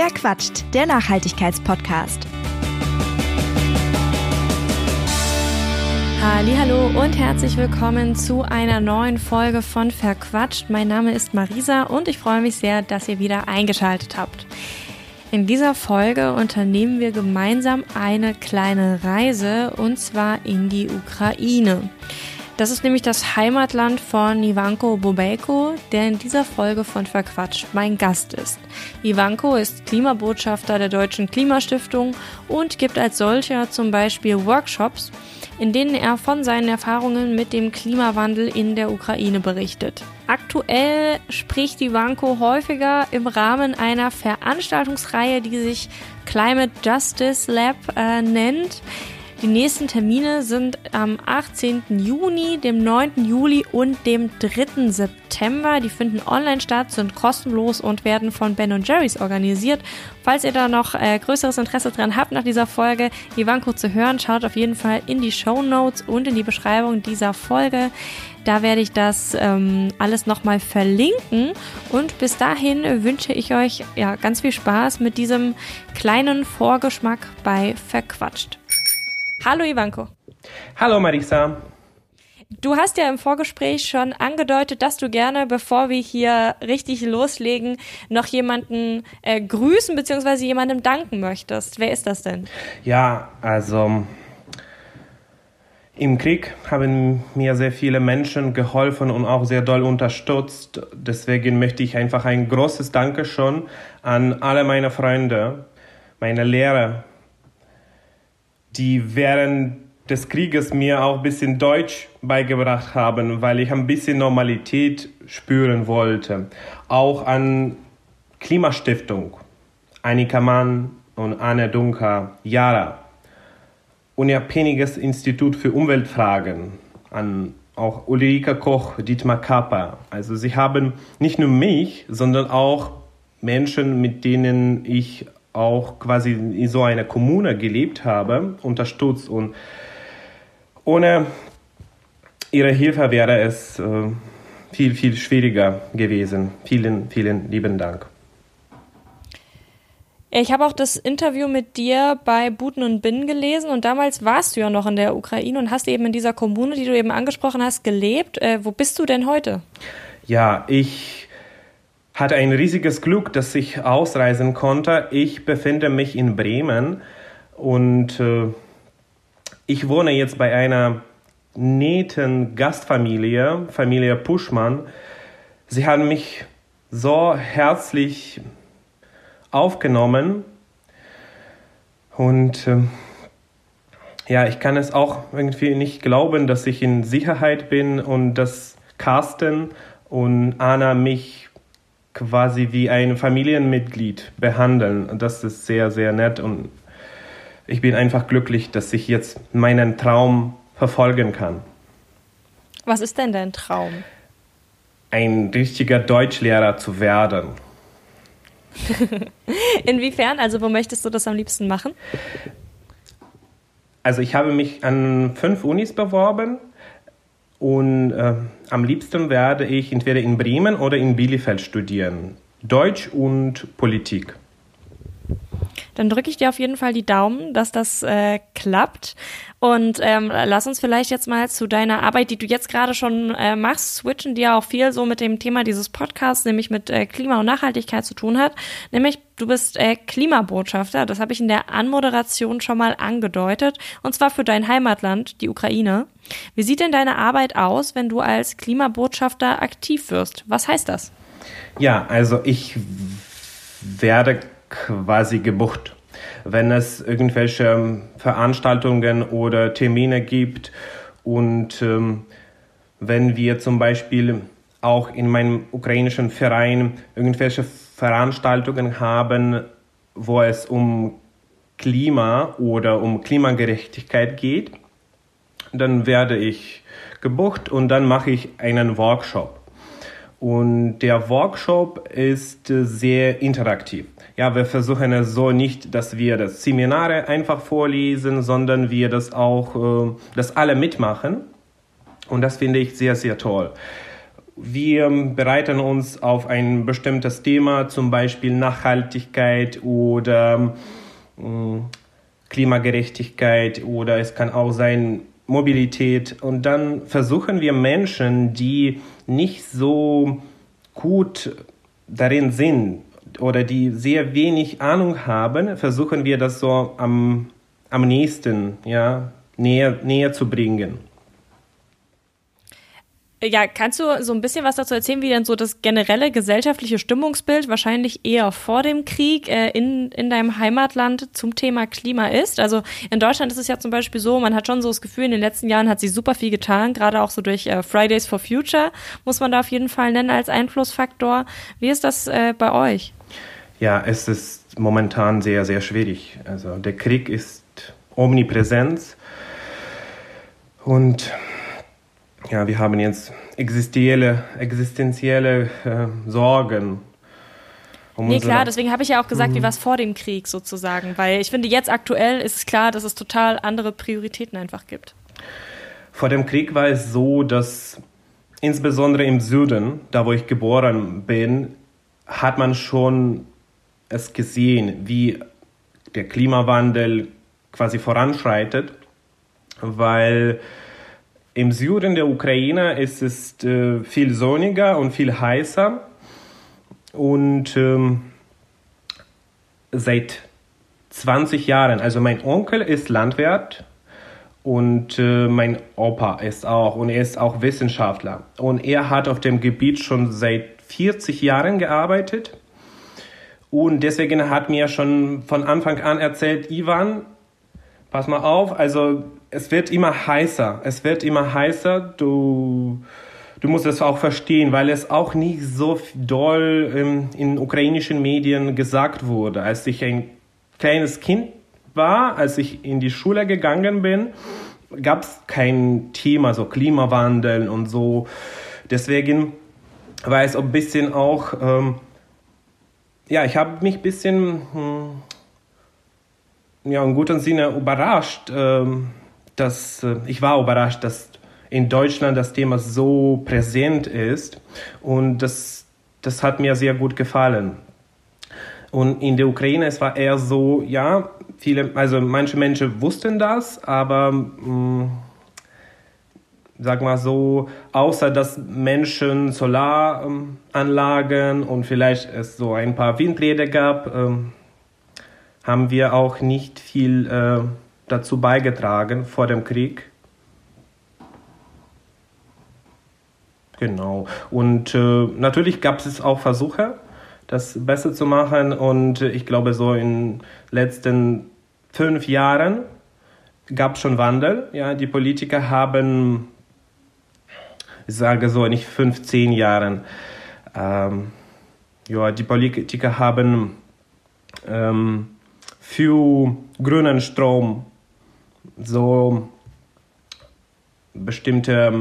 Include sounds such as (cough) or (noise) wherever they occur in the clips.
Wer quatscht? Der Nachhaltigkeitspodcast. Hallo und herzlich willkommen zu einer neuen Folge von Verquatscht. Mein Name ist Marisa und ich freue mich sehr, dass ihr wieder eingeschaltet habt. In dieser Folge unternehmen wir gemeinsam eine kleine Reise und zwar in die Ukraine. Das ist nämlich das Heimatland von Ivanko Bobejko, der in dieser Folge von Verquatscht mein Gast ist. Ivanko ist Klimabotschafter der Deutschen Klimastiftung und gibt als solcher zum Beispiel Workshops, in denen er von seinen Erfahrungen mit dem Klimawandel in der Ukraine berichtet. Aktuell spricht Ivanko häufiger im Rahmen einer Veranstaltungsreihe, die sich Climate Justice Lab äh, nennt. Die nächsten Termine sind am 18. Juni, dem 9. Juli und dem 3. September. Die finden online statt, sind kostenlos und werden von Ben Jerry's organisiert. Falls ihr da noch äh, größeres Interesse dran habt, nach dieser Folge Ivanko zu hören, schaut auf jeden Fall in die Show Notes und in die Beschreibung dieser Folge. Da werde ich das ähm, alles nochmal verlinken. Und bis dahin wünsche ich euch ja ganz viel Spaß mit diesem kleinen Vorgeschmack bei Verquatscht. Hallo Ivanko. Hallo Marisa. Du hast ja im Vorgespräch schon angedeutet, dass du gerne, bevor wir hier richtig loslegen, noch jemanden äh, grüßen bzw. jemandem danken möchtest. Wer ist das denn? Ja, also im Krieg haben mir sehr viele Menschen geholfen und auch sehr doll unterstützt. Deswegen möchte ich einfach ein großes Dankeschön an alle meine Freunde, meine Lehrer, die während des Krieges mir auch ein bisschen Deutsch beigebracht haben, weil ich ein bisschen Normalität spüren wollte. Auch an Klimastiftung, Annika Mann und Anne Dunker, Jara, Unabhängiges Institut für Umweltfragen, an auch Ulrike Koch, Dietmar Kapper. Also sie haben nicht nur mich, sondern auch Menschen, mit denen ich auch quasi in so einer Kommune gelebt habe, unterstützt. Und ohne ihre Hilfe wäre es äh, viel, viel schwieriger gewesen. Vielen, vielen lieben Dank. Ich habe auch das Interview mit dir bei Buten und Binnen gelesen und damals warst du ja noch in der Ukraine und hast eben in dieser Kommune, die du eben angesprochen hast, gelebt. Äh, wo bist du denn heute? Ja, ich hatte ein riesiges Glück, dass ich ausreisen konnte. Ich befinde mich in Bremen und äh, ich wohne jetzt bei einer netten Gastfamilie, Familie Puschmann. Sie haben mich so herzlich aufgenommen und äh, ja, ich kann es auch irgendwie nicht glauben, dass ich in Sicherheit bin und dass Carsten und Anna mich quasi wie ein Familienmitglied behandeln. Und das ist sehr, sehr nett und ich bin einfach glücklich, dass ich jetzt meinen Traum verfolgen kann. Was ist denn dein Traum? Ein richtiger Deutschlehrer zu werden. (laughs) Inwiefern? Also wo möchtest du das am liebsten machen? Also ich habe mich an fünf Unis beworben und äh, am liebsten werde ich entweder in Bremen oder in Bielefeld studieren. Deutsch und Politik. Dann drücke ich dir auf jeden Fall die Daumen, dass das äh, klappt. Und ähm, lass uns vielleicht jetzt mal zu deiner Arbeit, die du jetzt gerade schon äh, machst, switchen, die ja auch viel so mit dem Thema dieses Podcasts, nämlich mit äh, Klima und Nachhaltigkeit zu tun hat. Nämlich, du bist äh, Klimabotschafter. Das habe ich in der Anmoderation schon mal angedeutet. Und zwar für dein Heimatland, die Ukraine. Wie sieht denn deine Arbeit aus, wenn du als Klimabotschafter aktiv wirst? Was heißt das? Ja, also ich werde quasi gebucht. Wenn es irgendwelche ähm, Veranstaltungen oder Termine gibt und ähm, wenn wir zum Beispiel auch in meinem ukrainischen Verein irgendwelche Veranstaltungen haben, wo es um Klima oder um Klimagerechtigkeit geht, dann werde ich gebucht und dann mache ich einen Workshop. Und der Workshop ist sehr interaktiv. Ja, wir versuchen es so nicht, dass wir das Seminare einfach vorlesen, sondern wir das auch, äh, dass alle mitmachen. Und das finde ich sehr, sehr toll. wir bereiten uns auf ein bestimmtes Thema, zum Beispiel Nachhaltigkeit oder äh, Klimagerechtigkeit oder es kann auch sein Mobilität. Und dann versuchen wir Menschen, die nicht so gut darin sind oder die sehr wenig Ahnung haben, versuchen wir das so am, am nächsten, ja, näher, näher zu bringen. Ja, kannst du so ein bisschen was dazu erzählen, wie denn so das generelle gesellschaftliche Stimmungsbild wahrscheinlich eher vor dem Krieg äh, in, in deinem Heimatland zum Thema Klima ist? Also in Deutschland ist es ja zum Beispiel so, man hat schon so das Gefühl, in den letzten Jahren hat sich super viel getan, gerade auch so durch äh, Fridays for Future, muss man da auf jeden Fall nennen als Einflussfaktor. Wie ist das äh, bei euch? Ja, es ist momentan sehr, sehr schwierig. Also der Krieg ist omnipräsent und ja, wir haben jetzt existenzielle, existenzielle äh, Sorgen. Um nee, klar, deswegen habe ich ja auch gesagt, mhm. wie war es vor dem Krieg sozusagen, weil ich finde, jetzt aktuell ist es klar, dass es total andere Prioritäten einfach gibt. Vor dem Krieg war es so, dass insbesondere im Süden, da wo ich geboren bin, hat man schon es gesehen, wie der Klimawandel quasi voranschreitet, weil im Süden der Ukraine ist es äh, viel sonniger und viel heißer. Und ähm, seit 20 Jahren, also mein Onkel ist Landwirt und äh, mein Opa ist auch und er ist auch Wissenschaftler. Und er hat auf dem Gebiet schon seit 40 Jahren gearbeitet. Und deswegen hat mir schon von Anfang an erzählt, Ivan, pass mal auf, also es wird immer heißer. Es wird immer heißer. Du, du musst es auch verstehen, weil es auch nicht so doll ähm, in ukrainischen Medien gesagt wurde. Als ich ein kleines Kind war, als ich in die Schule gegangen bin, gab es kein Thema, so Klimawandel und so. Deswegen war es ein bisschen auch, ähm, ja, ich habe mich ein bisschen, hm, ja, im guten Sinne überrascht, ähm, dass äh, ich war überrascht, dass in Deutschland das Thema so präsent ist und das, das hat mir sehr gut gefallen. Und in der Ukraine, es war eher so, ja, viele, also manche Menschen wussten das, aber mh, mm, sag mal so, außer dass Menschen Solaranlagen und vielleicht es so ein paar Windräder gab, äh, haben wir auch nicht viel äh, dazu beigetragen vor dem Krieg. Genau. Und äh, natürlich gab es auch Versuche, das besser zu machen. Und ich glaube, so in den letzten fünf Jahren gab es schon Wandel. Ja, die Politiker haben, ich sage so, nicht 15 Jahren, ähm, ja, die Politiker haben ähm, für grünen Strom so bestimmte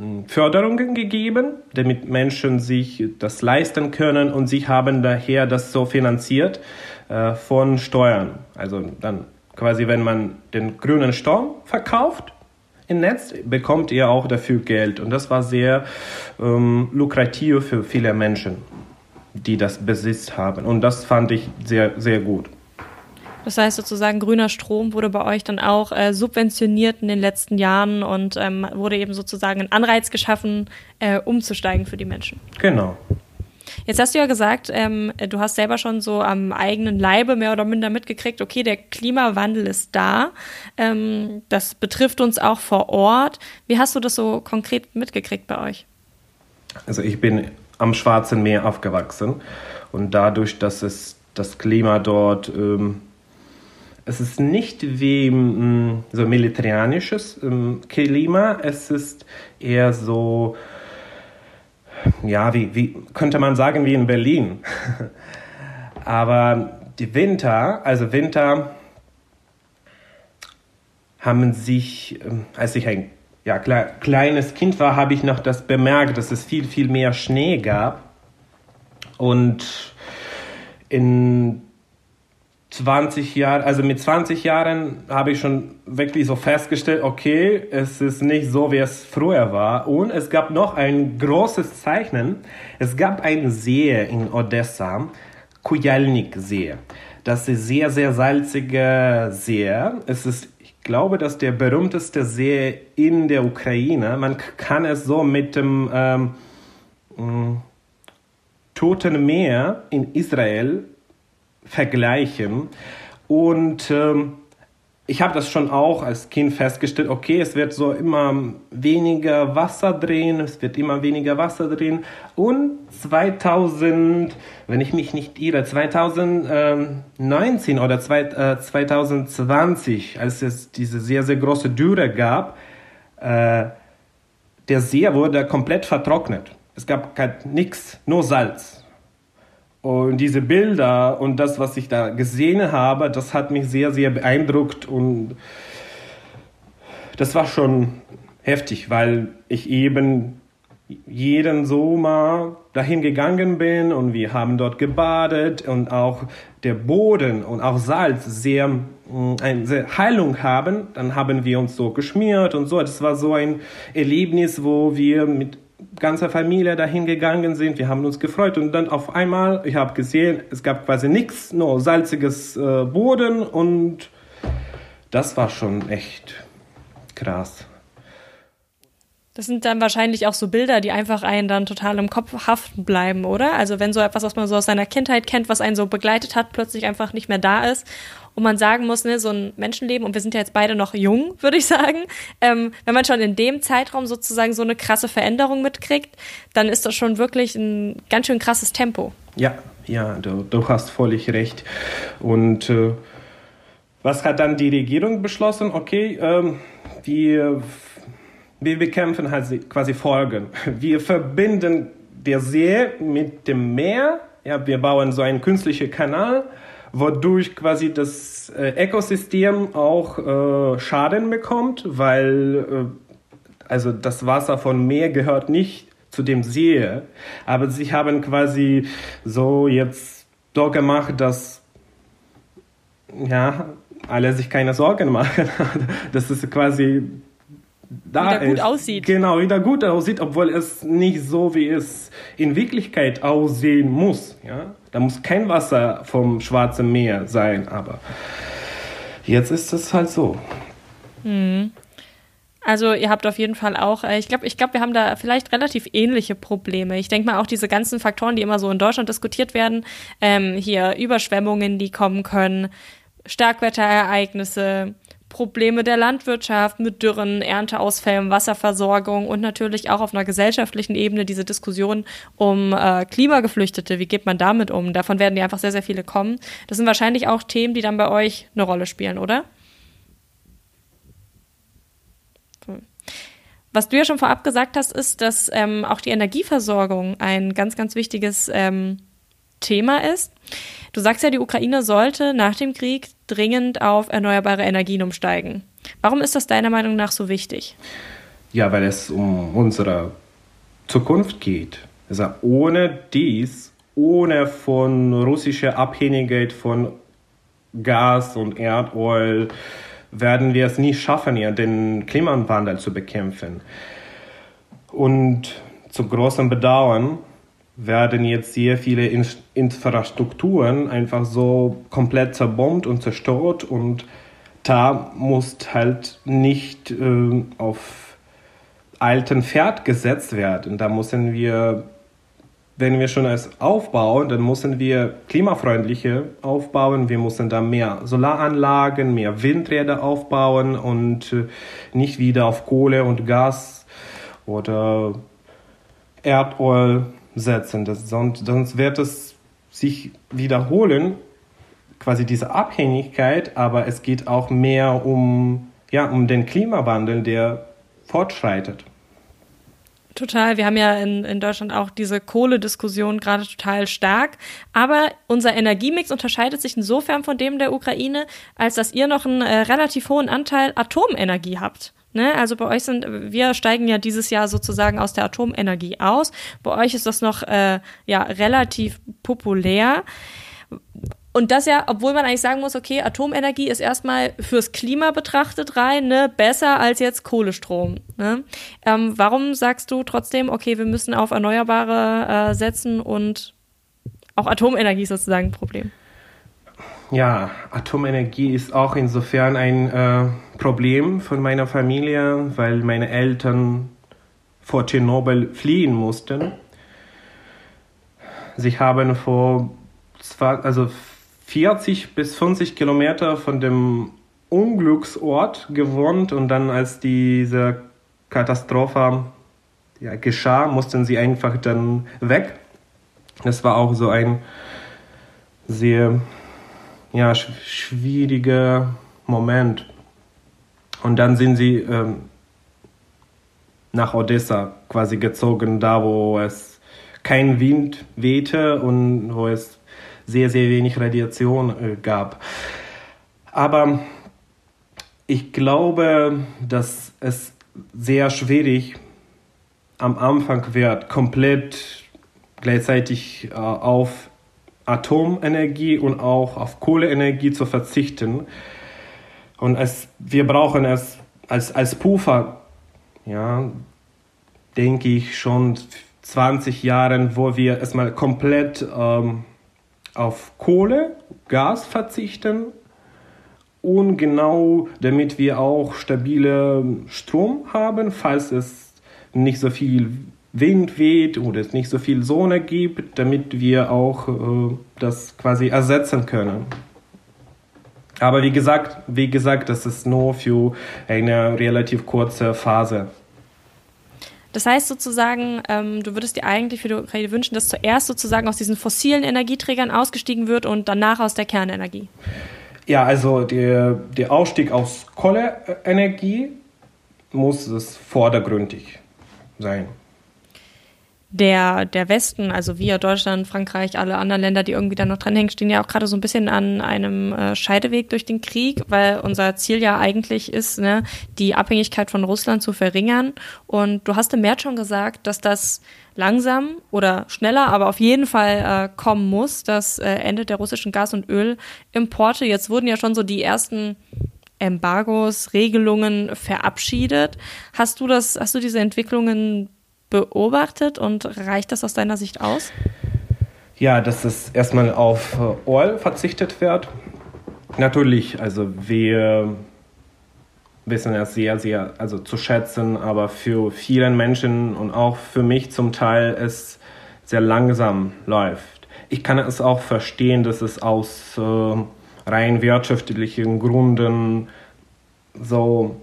ähm, Förderungen gegeben, damit Menschen sich das leisten können und sie haben daher das so finanziert äh, von Steuern. Also dann quasi, wenn man den grünen Strom verkauft im Netz, bekommt ihr auch dafür Geld. Und das war sehr ähm, lukrativ für viele Menschen, die das besitzt haben. Und das fand ich sehr, sehr gut. Das heißt sozusagen, grüner Strom wurde bei euch dann auch äh, subventioniert in den letzten Jahren und ähm, wurde eben sozusagen ein Anreiz geschaffen, äh, umzusteigen für die Menschen. Genau. Jetzt hast du ja gesagt, ähm, du hast selber schon so am eigenen Leibe mehr oder minder mitgekriegt, okay, der Klimawandel ist da. Ähm, das betrifft uns auch vor Ort. Wie hast du das so konkret mitgekriegt bei euch? Also ich bin am Schwarzen Meer aufgewachsen und dadurch, dass es das Klima dort ähm, es ist nicht wie mh, mm, so militärisches ähm, Klima, es ist eher so, ja, wie, wie könnte man sagen, wie in Berlin. (laughs) Aber die Winter, also Winter haben sich, ähm, als ich ein ja, kleines Kind war, habe ich noch das bemerkt, dass es viel, viel mehr Schnee gab. Und in 20 Jahre, also mit 20 Jahren habe ich schon wirklich so festgestellt, okay, es ist nicht so, wie es früher war. Und es gab noch ein großes Zeichnen. Es gab einen See in Odessa, Kujalnik-See. Das ist sehr, sehr salzige See. Es ist, ich glaube, das ist der berühmteste See in der Ukraine. Man kann es so mit dem ähm, mm, Toten Meer in Israel vergleichen. Und ähm, ich habe das schon auch als Kind festgestellt, okay, es wird so immer weniger Wasser drehen, es wird immer weniger Wasser drehen. Und 2000, wenn ich mich nicht irre, 2019 oder 2020, als es diese sehr, sehr große Dürre gab, äh, der See wurde komplett vertrocknet. Es gab nichts, nur Salz. Und diese Bilder und das, was ich da gesehen habe, das hat mich sehr, sehr beeindruckt und das war schon heftig, weil ich eben jeden Sommer dahin gegangen bin und wir haben dort gebadet und auch der Boden und auch Salz sehr mm, eine Heilung haben, dann haben wir uns so geschmiert und so. Das war so ein Erlebnis, wo wir mit ganzer Familie dahin gegangen sind. Wir haben uns gefreut und dann auf einmal, ich habe gesehen, es gab quasi nichts, nur salziges äh, Boden und das war schon echt krass. Das sind dann wahrscheinlich auch so Bilder, die einfach einen dann total im Kopf haften bleiben, oder? Also wenn so etwas, was man so aus seiner Kindheit kennt, was einen so begleitet hat, plötzlich einfach nicht mehr da ist und man sagen muss, ne, so ein Menschenleben, und wir sind ja jetzt beide noch jung, (laughs) würde ich sagen, ähm, wenn man schon in dem Zeitraum sozusagen so eine krasse Veränderung mitkriegt, dann ist das schon wirklich ein ganz schön krasses Tempo. Ja, ja, du, du hast völlig recht. Und äh, was hat dann die Regierung beschlossen? Okay, ähm, wir, wir bekämpfen halt quasi Folgen. Wir verbinden der See mit dem Meer. Ja, wir bauen so einen künstlichen Kanal wodurch quasi das äh, Ökosystem auch äh, Schaden bekommt, weil äh, also das Wasser von Meer gehört nicht zu dem See, aber sie haben quasi so jetzt so gemacht, dass ja alle sich keine Sorgen machen, (laughs) dass es quasi da wieder gut ist. aussieht. Genau, wieder gut aussieht, obwohl es nicht so wie es in Wirklichkeit aussehen muss. Ja? Da muss kein Wasser vom Schwarzen Meer sein, aber jetzt ist es halt so. Mhm. Also ihr habt auf jeden Fall auch, äh, ich glaube, ich glaube, wir haben da vielleicht relativ ähnliche Probleme. Ich denke mal auch diese ganzen Faktoren, die immer so in Deutschland diskutiert werden, ähm, hier Überschwemmungen, die kommen können, Starkwetterereignisse, Probleme der Landwirtschaft mit Dürren, Ernteausfällen, Wasserversorgung und natürlich auch auf einer gesellschaftlichen Ebene diese Diskussion um äh, Klimageflüchtete. Wie geht man damit um? Davon werden ja einfach sehr, sehr viele kommen. Das sind wahrscheinlich auch Themen, die dann bei euch eine Rolle spielen, oder? Was du ja schon vorab gesagt hast, ist, dass ähm, auch die Energieversorgung ein ganz, ganz wichtiges ähm, Thema ist. Du sagst ja, die Ukraine sollte nach dem Krieg dringend auf erneuerbare Energien umsteigen. Warum ist das deiner Meinung nach so wichtig? Ja, weil es um unsere Zukunft geht. Also ohne dies, ohne von russischer Abhängigkeit von Gas und Erdöl, werden wir es nie schaffen, ja, den Klimawandel zu bekämpfen. Und zum großen Bedauern werden jetzt sehr viele In Infrastrukturen einfach so komplett zerbombt und zerstört und da muss halt nicht äh, auf alten Pferd gesetzt werden. Da müssen wir, wenn wir schon es aufbauen, dann müssen wir klimafreundliche aufbauen. Wir müssen da mehr Solaranlagen, mehr Windräder aufbauen und äh, nicht wieder auf Kohle und Gas oder Erdöl setzen. Das, sonst, sonst wird es sich wiederholen, quasi diese Abhängigkeit, aber es geht auch mehr um, ja, um den Klimawandel, der fortschreitet. Total. Wir haben ja in, in Deutschland auch diese Kohlediskussion gerade total stark. Aber unser Energiemix unterscheidet sich insofern von dem der Ukraine, als dass ihr noch einen äh, relativ hohen Anteil Atomenergie habt. Ne? Also bei euch sind, wir steigen ja dieses Jahr sozusagen aus der Atomenergie aus. Bei euch ist das noch äh, ja relativ populär. und das ja, obwohl man eigentlich sagen muss, okay, Atomenergie ist erstmal fürs Klima betrachtet rein, ne, besser als jetzt Kohlestrom. Ne? Ähm, warum sagst du trotzdem, okay, wir müssen auf Erneuerbare äh, setzen und auch Atomenergie ist sozusagen ein Problem? Ja, Atomenergie ist auch insofern ein äh, Problem von meiner Familie, weil meine Eltern vor Tschernobyl fliehen mussten. Sie haben vor zwei, also 40 bis 50 Kilometer von dem Unglücksort gewohnt und dann als diese Katastrophe ja, geschah, mussten sie einfach dann weg. Das war auch so ein sehr ja, schwieriger Moment. Und dann sind sie ähm, nach Odessa quasi gezogen, da wo es kein Wind wehte und wo es sehr, sehr wenig Radiation äh, gab. Aber ich glaube, dass es sehr schwierig am Anfang wird, komplett gleichzeitig äh, auf Atomenergie und auch auf Kohleenergie zu verzichten. Und es, wir brauchen es als, als Puffer, ja, denke ich, schon 20 Jahren, wo wir erstmal komplett ähm, auf Kohle, Gas verzichten und genau damit wir auch stabile Strom haben, falls es nicht so viel Wind weht oder es nicht so viel Sonne gibt, damit wir auch äh, das quasi ersetzen können. Aber wie gesagt, wie gesagt, das ist nur für eine relativ kurze Phase. Das heißt sozusagen, ähm, du würdest dir eigentlich für die Ukraine wünschen, dass zuerst sozusagen aus diesen fossilen Energieträgern ausgestiegen wird und danach aus der Kernenergie. Ja, also der, der Ausstieg aus Kohleenergie muss es vordergründig sein der, der Westen, also wir, Deutschland, Frankreich, alle anderen Länder, die irgendwie da noch dranhängen, stehen ja auch gerade so ein bisschen an einem äh, Scheideweg durch den Krieg, weil unser Ziel ja eigentlich ist, ne, die Abhängigkeit von Russland zu verringern. Und du hast im März schon gesagt, dass das langsam oder schneller, aber auf jeden Fall äh, kommen muss, das äh, Ende der russischen Gas- und Ölimporte. Jetzt wurden ja schon so die ersten Embargos, Regelungen verabschiedet. Hast du das, hast du diese Entwicklungen beobachtet und reicht das aus deiner Sicht aus? Ja, dass es erstmal auf äh, Oil verzichtet wird. Natürlich, also wir wissen es sehr, sehr also zu schätzen, aber für viele Menschen und auch für mich zum Teil es sehr langsam läuft. Ich kann es auch verstehen, dass es aus äh, rein wirtschaftlichen Gründen so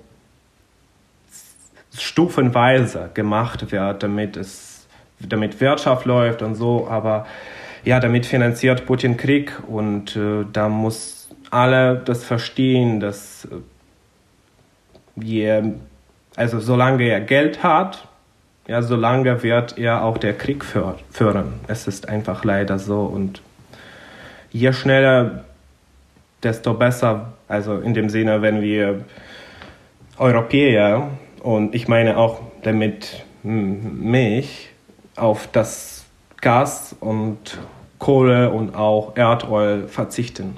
stufenweise gemacht wird, damit es, damit Wirtschaft läuft und so, aber ja, damit finanziert Putin Krieg und äh, da muss alle das verstehen, dass äh, je, also solange er Geld hat, ja, solange wird er auch der Krieg führen. Es ist einfach leider so und je schneller, desto besser. Also in dem Sinne, wenn wir Europäer und ich meine auch damit mich auf das Gas und Kohle und auch Erdöl verzichten.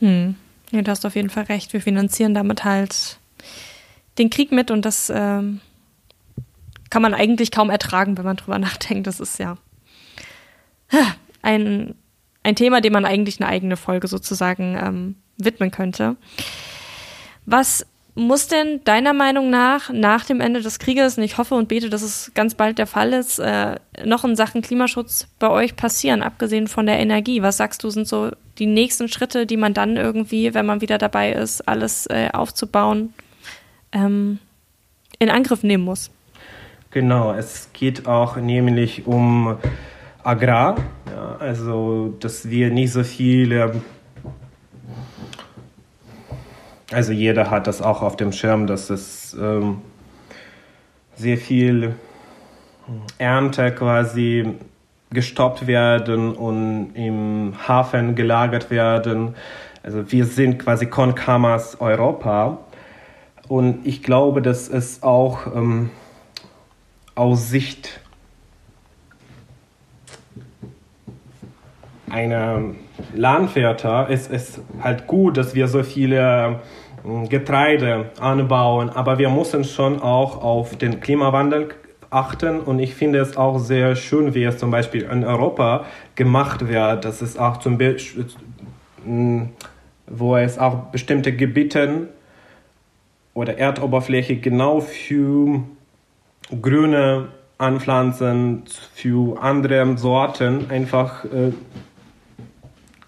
Hm. Ja, du hast auf jeden Fall recht. Wir finanzieren damit halt den Krieg mit und das ähm, kann man eigentlich kaum ertragen, wenn man drüber (laughs) nachdenkt. Das ist ja ein, ein Thema, dem man eigentlich eine eigene Folge sozusagen ähm, widmen könnte. Was muss denn deiner Meinung nach nach dem Ende des Krieges, und ich hoffe und bete, dass es ganz bald der Fall ist, äh, noch in Sachen Klimaschutz bei euch passieren, abgesehen von der Energie? Was sagst du, sind so die nächsten Schritte, die man dann irgendwie, wenn man wieder dabei ist, alles äh, aufzubauen, ähm, in Angriff nehmen muss? Genau, es geht auch nämlich um Agrar, ja, also dass wir nicht so viele also jeder hat das auch auf dem Schirm, dass es ähm, sehr viel Ernte quasi gestoppt werden und im Hafen gelagert werden. Also wir sind quasi Konkamas Europa. Und ich glaube, dass es auch ähm, aus Sicht eine Landwirte ist es halt gut, dass wir so viele Getreide anbauen, aber wir müssen schon auch auf den Klimawandel achten. Und ich finde es auch sehr schön, wie es zum Beispiel in Europa gemacht wird, dass es auch zum Beispiel, wo es auch bestimmte Gebiete oder Erdoberfläche genau für grüne Anpflanzen, für andere Sorten einfach äh,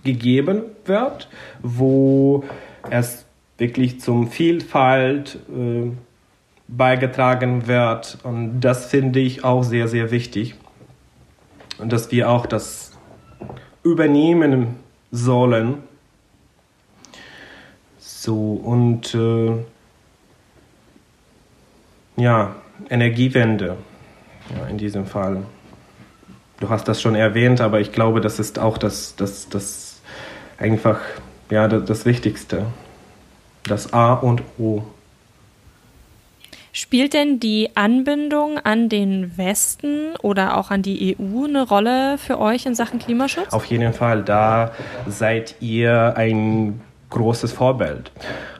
gegeben wird, wo es wirklich zum Vielfalt äh, beigetragen wird. Und das finde ich auch sehr, sehr wichtig. Und dass wir auch das übernehmen sollen. So, und äh, ja, Energiewende ja, in diesem Fall. Du hast das schon erwähnt, aber ich glaube, das ist auch das, das, das einfach ja, das, das Wichtigste. Das A und O. Spielt denn die Anbindung an den Westen oder auch an die EU eine Rolle für euch in Sachen Klimaschutz? Auf jeden Fall. Da seid ihr ein großes Vorbild.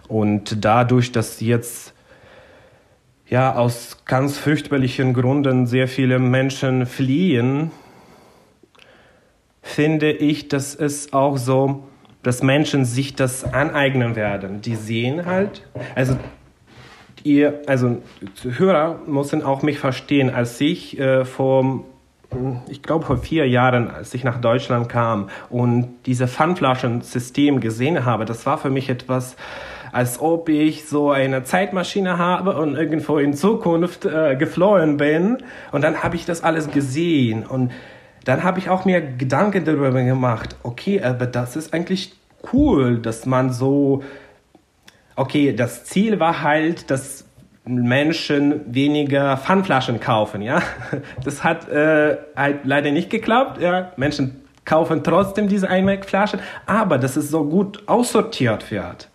Und dadurch, dass jetzt ja aus ganz fürchterlichen Gründen sehr viele Menschen fliehen, finde ich, dass es auch so, dass Menschen sich das aneignen werden. Die sehen halt, also ihr, also Hörer müssen auch mich verstehen, als ich äh, vor, ich glaube vor vier Jahren, als ich nach Deutschland kam und diese Pfandflaschensystem gesehen habe, das war für mich etwas, als ob ich so eine Zeitmaschine habe und irgendwo in Zukunft äh, geflohen bin. Und dann habe ich das alles gesehen und dann habe ich auch mir Gedanken darüber gemacht, okay, aber das ist eigentlich cool, dass man so okay, das Ziel war halt, dass Menschen weniger Pfandflaschen kaufen, ja. (laughs) Das hat äh, halt leider nicht geklappt, ja. Menschen kaufen trotzdem diese Einwegflaschen, aber dass es so gut aussortiert wird.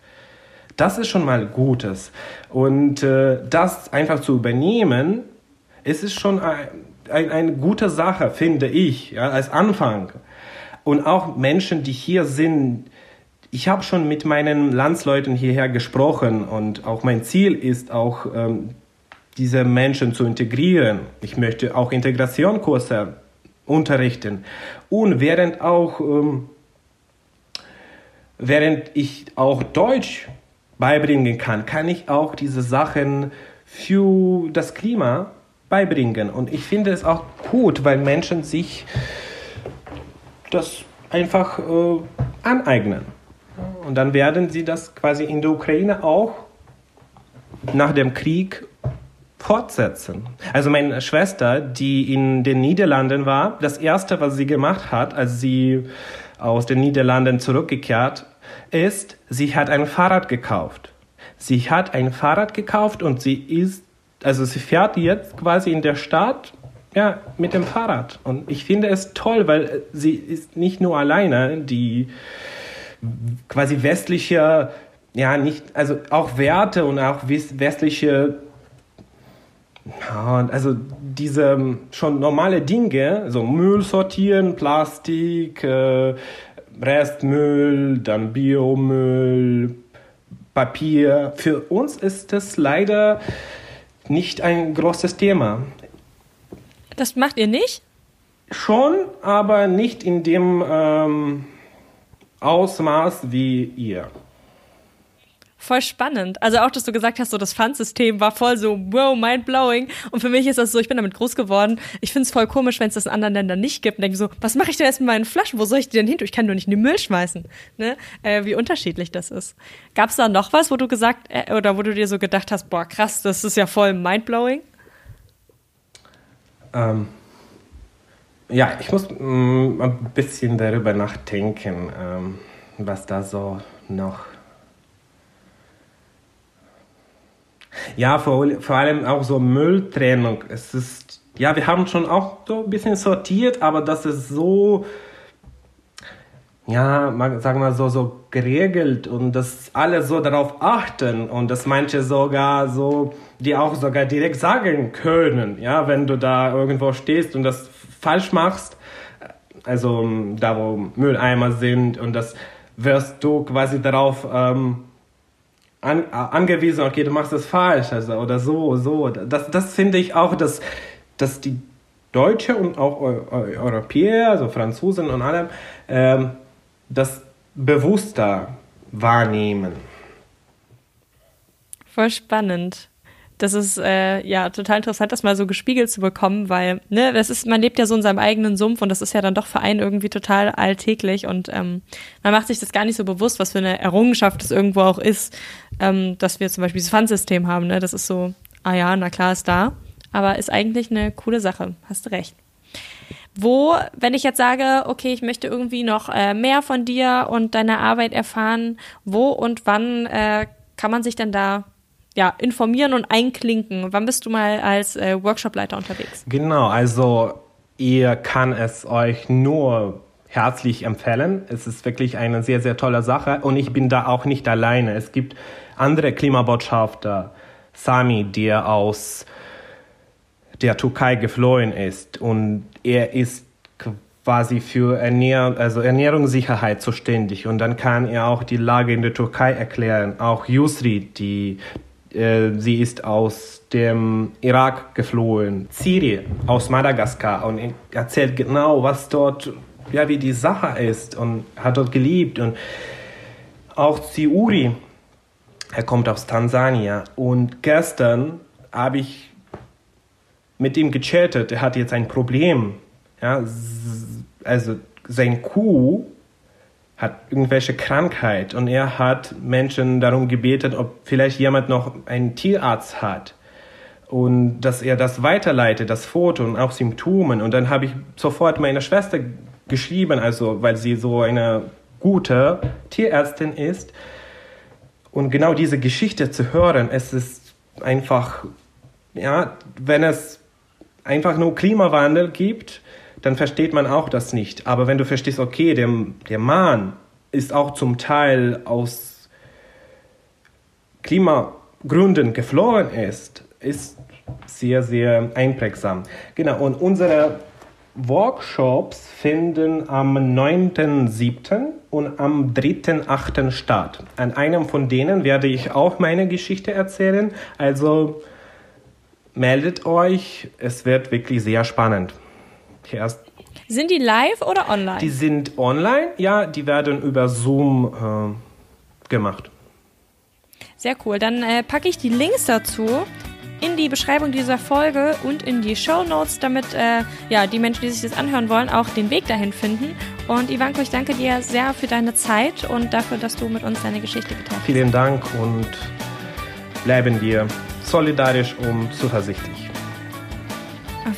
Das ist schon mal Gutes. Und äh, das einfach zu übernehmen, ist es schon ein, ein, eine gute Sache, finde ich, ja, als Anfang. Und auch Menschen, die hier sind, ich habe schon mit meinen Landsleuten hierher gesprochen und auch mein Ziel ist auch, ähm, diese Menschen zu integrieren. Ich möchte auch Integrationkurse unterrichten. Und während auch, ähm, während ich auch Deutsch beibringen kann, kann ich auch diese Sachen für das Klima beibringen. Und ich finde es auch gut, weil Menschen sich das einfach äh, aneignen. Und dann werden sie das quasi in der Ukraine auch nach dem Krieg fortsetzen. Also meine Schwester, die in den Niederlanden war, das erste, was sie gemacht hat, als sie aus den Niederlanden zurückgekehrt ist, sie hat ein Fahrrad gekauft. Sie hat ein Fahrrad gekauft und sie ist, also sie fährt jetzt quasi in der Stadt ja, mit dem Fahrrad. Und ich finde es toll, weil sie ist nicht nur alleine, die quasi westliche, ja, nicht, also auch Werte und auch westliche, also diese schon normale Dinge, so Müll sortieren, Plastik, äh, Restmüll, dann Biomüll, Papier. Für uns ist das leider nicht ein großes Thema. Das macht ihr nicht? Schon, aber nicht in dem ähm, Ausmaß wie ihr. Voll spannend. Also auch, dass du gesagt hast, so das Pfandsystem war voll so, wow, mind-blowing. Und für mich ist das so, ich bin damit groß geworden. Ich finde es voll komisch, wenn es das in anderen Ländern nicht gibt. Und denke so, was mache ich denn jetzt mit meinen Flaschen? Wo soll ich die denn hin? Ich kann nur nicht in den Müll schmeißen. Ne? Äh, wie unterschiedlich das ist. Gab es da noch was, wo du gesagt, äh, oder wo du dir so gedacht hast, boah, krass, das ist ja voll mind-blowing? Ähm, ja, ich muss mm, ein bisschen darüber nachdenken, ähm, was da so noch. Ja, vor, vor allem auch so Mülltrennung. Es ist, ja, wir haben schon auch so ein bisschen sortiert, aber das ist so, ja, sagen wir so, so geregelt und dass alle so darauf achten und dass manche sogar so, die auch sogar direkt sagen können, ja, wenn du da irgendwo stehst und das falsch machst, also da wo Mülleimer sind und das wirst du quasi darauf ähm, an, angewiesen, okay, du machst das falsch also, oder so, so. Das, das finde ich auch, dass, dass die Deutsche und auch Europäer, also Franzosen und allem, ähm, das bewusster wahrnehmen. Voll spannend das ist äh, ja total interessant, das mal so gespiegelt zu bekommen, weil ne, das ist, man lebt ja so in seinem eigenen Sumpf und das ist ja dann doch für einen irgendwie total alltäglich und ähm, man macht sich das gar nicht so bewusst, was für eine Errungenschaft es irgendwo auch ist, ähm, dass wir zum Beispiel dieses Pfandsystem haben. Ne? Das ist so, ah ja, na klar ist da, aber ist eigentlich eine coole Sache. Hast du recht. Wo, wenn ich jetzt sage, okay, ich möchte irgendwie noch äh, mehr von dir und deiner Arbeit erfahren, wo und wann äh, kann man sich denn da ja, informieren und einklinken? Wann bist du mal als äh, Workshopleiter unterwegs? Genau, also ihr kann es euch nur herzlich empfehlen. Es ist wirklich eine sehr, sehr tolle Sache und ich bin da auch nicht alleine. Es gibt andere Klimabotschafter, Sami, der aus der Türkei geflohen ist und er ist quasi für Ernähr also Ernährungssicherheit zuständig und dann kann er auch die Lage in der Türkei erklären. Auch Yusri, die sie ist aus dem Irak geflohen, Siri aus Madagaskar und erzählt genau, was dort, ja, wie die Sache ist und hat dort geliebt und auch Ziuri, er kommt aus Tansania. Und gestern habe ich mit ihm gechattet, er hat jetzt ein Problem, ja, also sein Kuh hat irgendwelche Krankheit und er hat Menschen darum gebetet, ob vielleicht jemand noch einen Tierarzt hat und dass er das weiterleitet, das Foto und auch Symptomen. Und dann habe ich sofort meiner Schwester geschrieben, also weil sie so eine gute Tierärztin ist. Und genau diese Geschichte zu hören, es ist einfach, ja, wenn es einfach nur Klimawandel gibt, dann versteht man auch das nicht. Aber wenn du verstehst, okay, der, der Mann ist auch zum Teil aus Klimagründen geflohen ist, ist sehr, sehr einprägsam. Genau, und unsere Workshops finden am 9.7. und am 3.8. statt. An einem von denen werde ich auch meine Geschichte erzählen. Also meldet euch, es wird wirklich sehr spannend. Erst sind die live oder online? Die sind online, ja, die werden über Zoom äh, gemacht. Sehr cool. Dann äh, packe ich die Links dazu in die Beschreibung dieser Folge und in die Show Notes, damit äh, ja, die Menschen, die sich das anhören wollen, auch den Weg dahin finden. Und Ivanko, ich danke dir sehr für deine Zeit und dafür, dass du mit uns deine Geschichte geteilt hast. Vielen Dank und bleiben wir solidarisch und zuversichtlich.